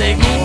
take me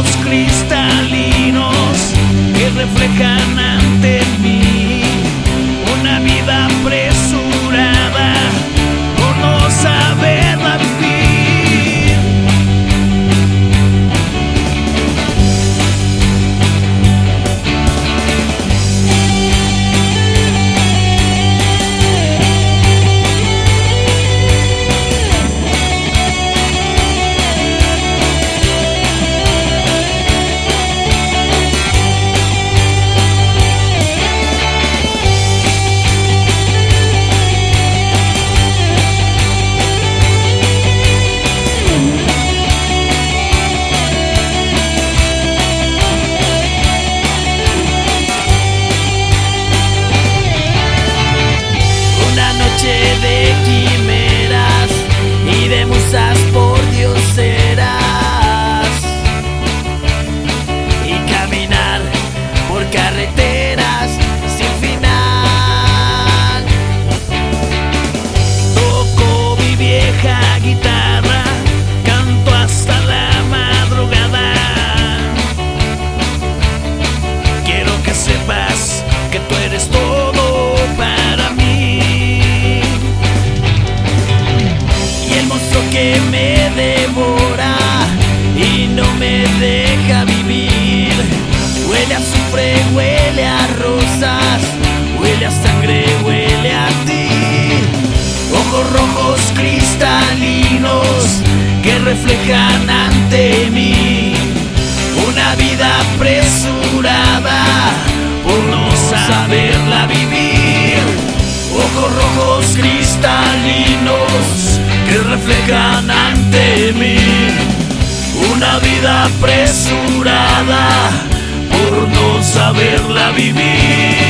Ojos cristalinos que reflejan ante mí una vida carreteras sin final. Toco mi vieja guitarra, canto hasta la madrugada. Quiero que sepas que tú eres todo para mí. Y el monstruo que me devora y no me deja huele a rosas, huele a sangre, huele a ti. Ojos rojos cristalinos que reflejan ante mí una vida apresurada por no saberla vivir. Ojos rojos cristalinos que reflejan ante mí una vida apresurada por no saberla vivir.